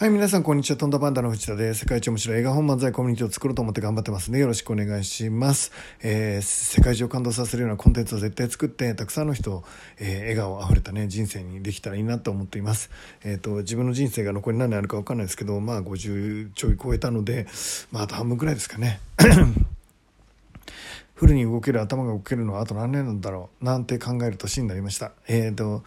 はい、皆さん、こんにちは。とんだパンダの藤田です。世界一面白い映画本漫才コミュニティを作ろうと思って頑張ってます、ね、よろしくお願いします。えー、世界中を感動させるようなコンテンツを絶対作って、たくさんの人を、えー、笑顔あふれたね、人生にできたらいいなと思っています。えっ、ー、と、自分の人生が残り何年あるかわかんないですけど、まあ、50ちょい超えたので、まあ、あと半分くらいですかね。フルに動ける、頭が動けるのはあと何年なんだろう、なんて考える年になりました。えっ、ー、と、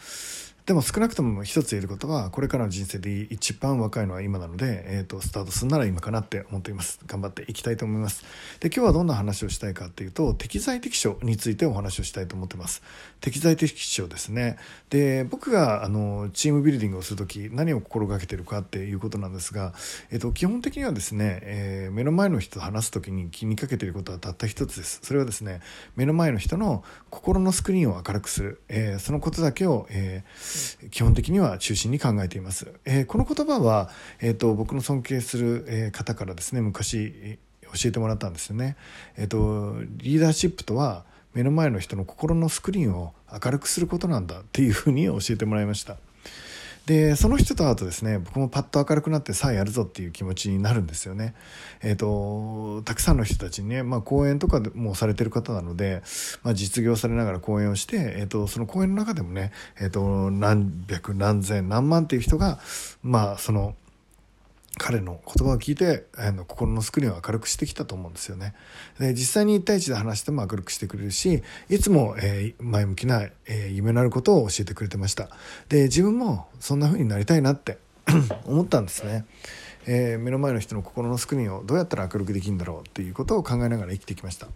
でも少なくとも一つ言えることはこれからの人生で一番若いのは今なので、えーと、スタートするなら今かなって思っています。頑張っていきたいと思います。で今日はどんな話をしたいかっていうと適材適所についてお話をしたいと思ってます。適材適所ですね。で僕があのチームビルディングをする時何を心がけてるかっていうことなんですが、えーと、基本的にはですね、えー、目の前の人と話す時に気にかけていることはたった一つです。それはですね目の前の人の心のスクリーンを明るくする、えー、そのことだけを、えー基本的には中心に考えています。えー、この言葉は、えーと、僕の尊敬する、え方からですね昔教えてもらったんですよね。えーとリーダーシップとは目の前の人の心のスクリーンを明るくすることなんだっていうふうに教えてもらいました。でその人と会うとですね僕もパッと明るくなってさあやるぞっていう気持ちになるんですよね。えーと、たくさんの人たちにね、まあ、講演とかもされてる方なので、まあ、実業されながら講演をして、えーと、その講演の中でもね、えーと何百何千何万っていう人がまあその彼の言葉を聞いてあの心のスクリーンを明るくしてきたと思うんですよね。で実際に1対1で話しても明るくしてくれるしいつも、えー、前向きな、えー、夢のあることを教えてくれてました。で自分もそんな風になりたいなって 思ったんですね。えー、目の前の人の心のスクリーンをどうやったら明るくできるんだろうっていうことを考えながら生きてきました。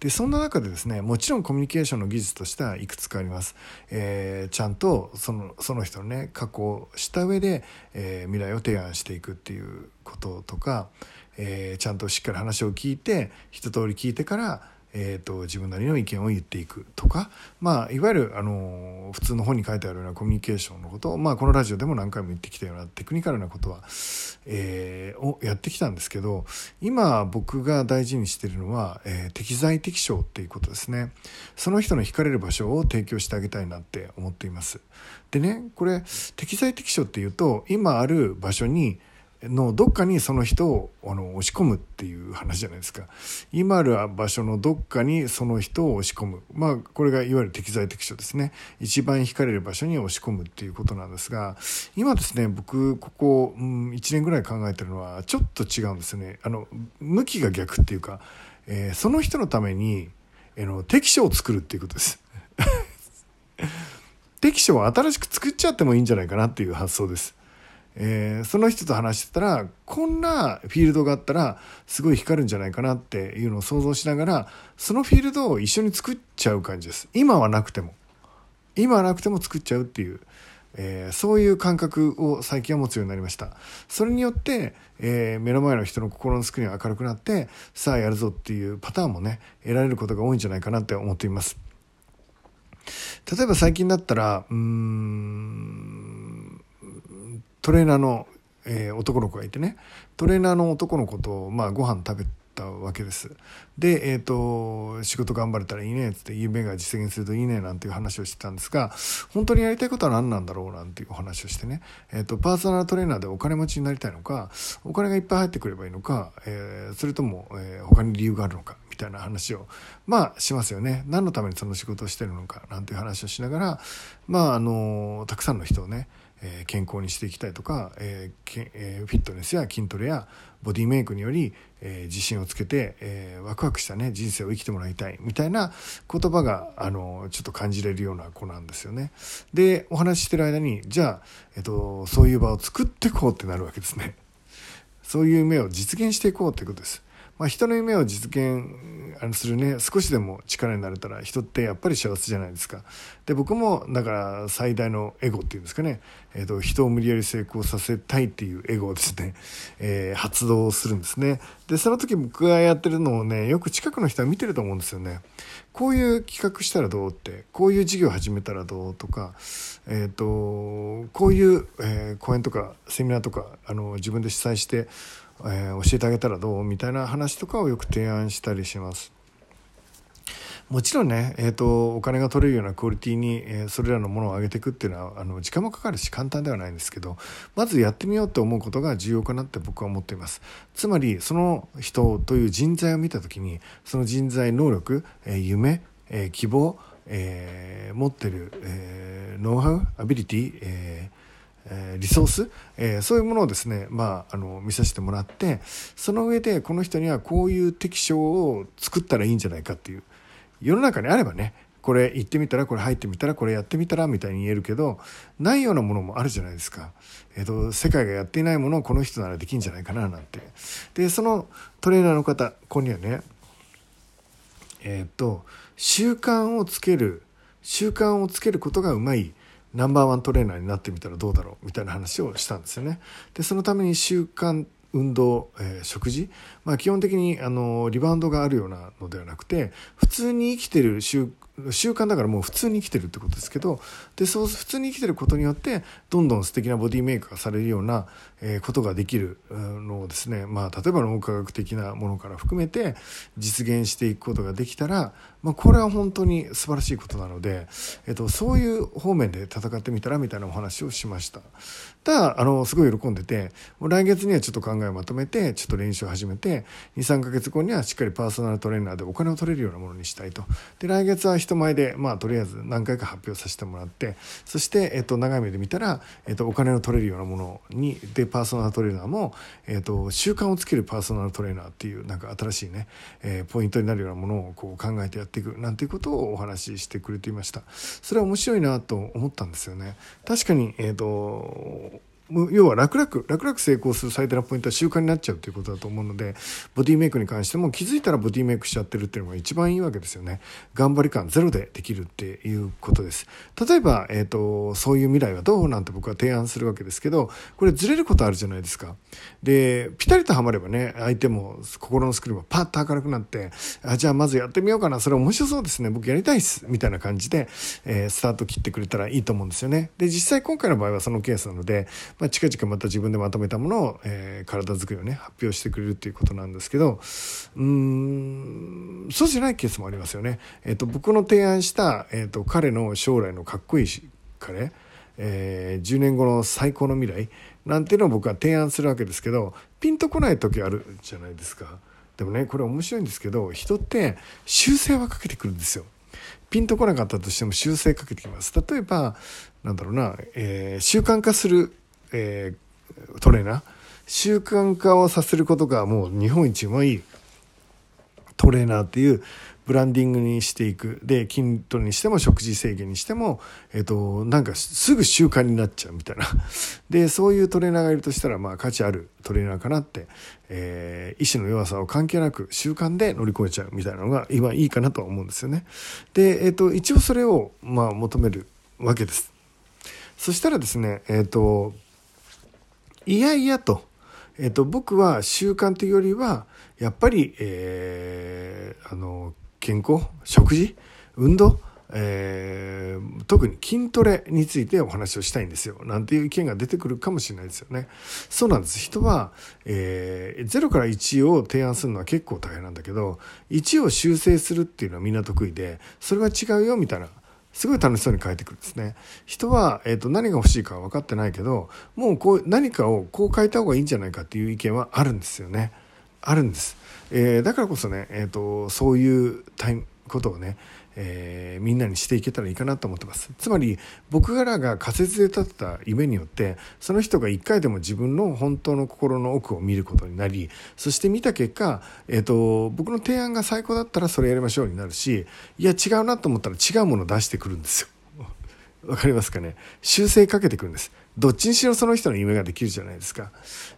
でそんな中でですねもちろんコミュニケーションの技術としてはいくつかあります、えー、ちゃんとそのその人のね過去をした上で、えー、未来を提案していくっていうこととか、えちゃんとしっかり話を聞いて一通り聞いてからえーと、自分なりの意見を言っていくとか、まあ、いわゆるあの普通の本に書いてあるようなコミュニケーションのことを、まあ、このラジオでも何回も言ってきたようなテクニカルなことは、えー、をやってきたんですけど今僕が大事にしているのは、えー、適材適所っていうことですね。その人の惹かれる場所を提供してあげたいなって思っています。でねこれ適材適所っていうと今ある場所にのどっかにその人をあの押し込むっていう話じゃないですか。今ある場所のどっかにその人を押し込む。まあこれがいわゆる適材適所ですね。一番惹かれる場所に押し込むっていうことなんですが今ですね僕ここ、うん、1年ぐらい考えてるのはちょっと違うんですね。あの向きが逆っていうか、えー、その人のために、えー、の適所を作るっていうことです。適所を新しく作っちゃってもいいんじゃないかなっていう発想です。えー、その人と話してたらこんなフィールドがあったらすごい光るんじゃないかなっていうのを想像しながらそのフィールドを一緒に作っちゃう感じです。今はなくても。今はなくても作っちゃうっていう、えー、そういう感覚を最近は持つようになりました。それによって、えー、目の前の人の心のスクリーンが明るくなってさあやるぞっていうパターンもね得られることが多いんじゃないかなって思っています。例えば最近だったらうーんトレーナーの、えー、男の子がいてね。トレーナーの男の子と、まあ、ご飯食べたわけです。で、えーと、仕事頑張れたらいいねっつって夢が実現するといいねなんていう話をしてたんですが本当にやりたいことは何なんだろうなんていうお話をしてね、えーと、パーソナルトレーナーでお金持ちになりたいのかお金がいっぱい入ってくればいいのか、えー、それとも、えー、他に理由があるのかみたいな話をまあしますよね。何のためにその仕事をしてるのかなんていう話をしながらまああのたくさんの人をねえー、健康にしていきたいとか、えーえー、フィットネスや筋トレやボディメイクにより、えー、自信をつけて、えー、ワクワクしたね人生を生きてもらいたいみたいな言葉があのちょっと感じれるような子なんですよね。でお話ししてる間にじゃあ、えっと、そういう場を作ってこうってなるわけですね。そういう夢を実現していこうということです。まあ、人の夢を実現するね。少しでも力になれたら人ってやっぱり幸せじゃないですか。で僕もだから最大のエゴっていうんですかね、えーと、人を無理やり成功させたいっていうエゴをですね、えー、発動するんですね。でその時僕がやってるのをねよく近くの人は見てると思うんですよね。こういう企画したらどうってこういう事業始めたらどうとか、えーと、こういう、えー、講演とかセミナーとかあの自分で主催してえー、教えてあげたらどうみたいな話とかをよく提案したりします。もちろんね、えーと、お金が取れるようなクオリティに、えー、それらのものを上げていくっていうのはあの時間もかかるし簡単ではないんですけどまずやってみようと思うことが重要かなって僕は思っていますつまりその人という人材を見た時にその人材能力、えー、夢、えー、希望、えー、持ってる、えー、ノウハウアビリティ、えーえリソース、えー、そういうものをですね、まあ、あの見させてもらってその上でこの人にはこういう適性を作ったらいいんじゃないかっていう世の中にあればねこれ行ってみたらこれ入ってみたらこれやってみたらみたいに言えるけどないようなものもあるじゃないですか、えーと、世界がやっていないものをこの人ならできんじゃないかななんて。でそのトレーナーの方ここにはねえっ、ー、と習慣をつける習慣をつけることがうまいナンバーワントレーナーになってみたらどうだろうみたいな話をしたんですよね。でそのために習慣運動、えー、食事、まあ、基本的にあのリバウンドがあるようなのではなくて普通に生きてる習習慣だからもう普通に生きてるってことですけどでそう普通に生きてることによってどんどん素敵なボディメイクがされるような、え、ことができるのをですね、まあ、例えば脳科学的なものから含めて実現していくことができたら、まあ、これは本当に素晴らしいことなので、えーと、そういう方面で戦ってみたらみたいなお話をしました。ただあのすごい喜んでて来月にはちょっと考えをまとめてちょっと練習を始めて23か月後にはしっかりパーソナルトレーナーでお金を取れるようなものにしたいと。で来月は人前で、まあ、とりあえず何回か発表させてもらってそして、えっと、長い目で見たら、えっと、お金の取れるようなものにでパーソナルトレーナーも、えっと、習慣をつけるパーソナルトレーナーっていうなんか新しいね、えー、ポイントになるようなものをこう考えてやっていくなんていうことをお話ししてくれていました。それは面白いなと思ったんですよね。確かに、えっと要は楽々楽々成功する最大のポイントは習慣になっちゃうということだと思うのでボディメイクに関しても気づいたらボディメイクしちゃってるっていうのが一番いいわけですよね。頑張り感ゼロでできるっていうことです。例えば、えーと、そういう未来はどうなんて僕は提案するわけですけどこれずれることあるじゃないですか。でピタリとはまればね相手も心のスクリーンがパッと明るくなってあじゃあまずやってみようかな。それ面白そうですね。僕やりたいっす。みたいな感じで、えー、スタート切ってくれたらいいと思うんですよね。で実際今回の場合はそのケースなのでまあ、近々また自分でまとめたものを、えー、体作りをね発表してくれるっていうことなんですけどうんそうじゃないケースもありますよね。えーと、僕の提案した、えーと、彼の将来のかっこいい彼、えー、10年後の最高の未来なんていうのを僕は提案するわけですけどピンとこない時あるじゃないですか。でもねこれ面白いんですけど人って修正はかけてくるんですよ。ピンとこなかったとしても修正かけてきます。例えば、なんだろうな、えー、習慣化するえー、トレーナー。習慣化をさせることがもう日本一うまいトレーナーっていうブランディングにしていく。で筋トレにしても食事制限にしても、えっ、となんかすぐ習慣になっちゃうみたいな。でそういうトレーナーがいるとしたらまあ価値あるトレーナーかなって、えー、意志の弱さを関係なく習慣で乗り越えちゃうみたいなのが今いいかなとは思うんですよね。で、えっ、と一応それをまあ求めるわけです。そしたらですねえっ、といやいやと、えっ、と、僕は習慣というよりは、やっぱり、えー、あの、健康、食事、運動、えー、特に筋トレについてお話をしたいんですよ。なんていう意見が出てくるかもしれないですよね。そうなんです。人は、えー、0から1を提案するのは結構大変なんだけど、1を修正するっていうのはみんな得意で、それは違うよみたいなすごい楽しそうに書いてくるんですね。人は、えーと、何が欲しいかは分かってないけどもうこう何かをこう書いた方がいいんじゃないかっていう意見はあるんですよね。あるんです。えー、だからこそね、えーとそういうタイムことをねえー、みんなにしていけたらいいかなと思ってます。つまり僕らが仮説で立てた夢によってその人が一回でも自分の本当の心の奥を見ることになりそして見た結果、えーと、僕の提案が最高だったらそれやりましょうになるしいや違うなと思ったら違うものを出してくるんですよ。わかりますかね？修正かけてくるんです。どっちにしろその人の夢ができるじゃないですか。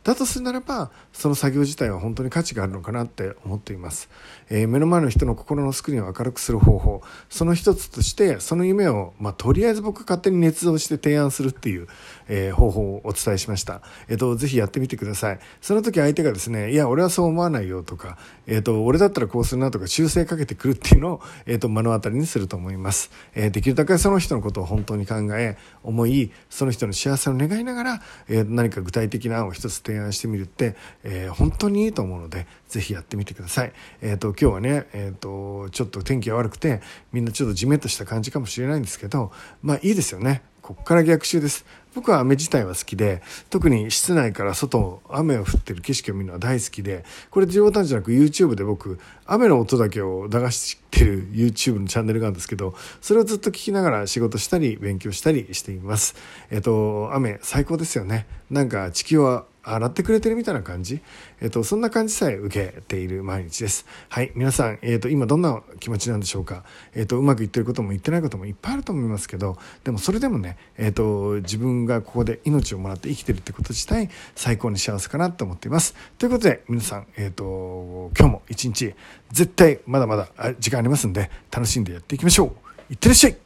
だとするならば、その作業自体は本当に価値があるのかなって思っています。えー、目の前の人の心のスクリーンを明るくする方法、その一つとして、その夢を、まあ、とりあえず僕勝手に捏造して提案するっていう、えー、方法をお伝えしました。えっ、ー、と、ぜひやってみてください。その時相手がですね、いや、俺はそう思わないよとか、えっ、と、俺だったらこうするなとか修正かけてくるっていうのを、えっ、と、目の当たりにすると思います。えできるだけその人のことを本当に考え、思い、その人の幸せそれを願いながら、えー、何か具体的な案を一つ提案してみるって、えー、本当にいいと思うのでぜひやってみてください。えーと、今日はね、えーと、とちょっと天気が悪くてみんなちょっとじめっとした感じかもしれないんですけどまあいいですよね。こっから逆襲です。僕は雨自体は好きで、特に室内から外、雨を降ってる景色を見るのは大好きで、これ冗談じゃなく YouTube で僕、雨の音だけを流してる YouTube のチャンネルがあるんですけど、それをずっと聞きながら仕事したり、勉強したりしています。えっと、雨最高ですよね。なんか地球は洗ってくれてるみたいな感じ、えっと、そんな感じさえ受けている毎日です。はい、皆さん、えっと、今どんな気持ちなんでしょうか？えっと、うまくいってることも言ってないこともいっぱいあると思いますけど、でもそれでもね、えっと、自分がここで命をもらって生きてるってこと自体、最高に幸せかなと思っています。ということで、皆さん、えっと、今日も一日、絶対まだまだ時間ありますんで、楽しんでやっていきましょう。いってらっしゃい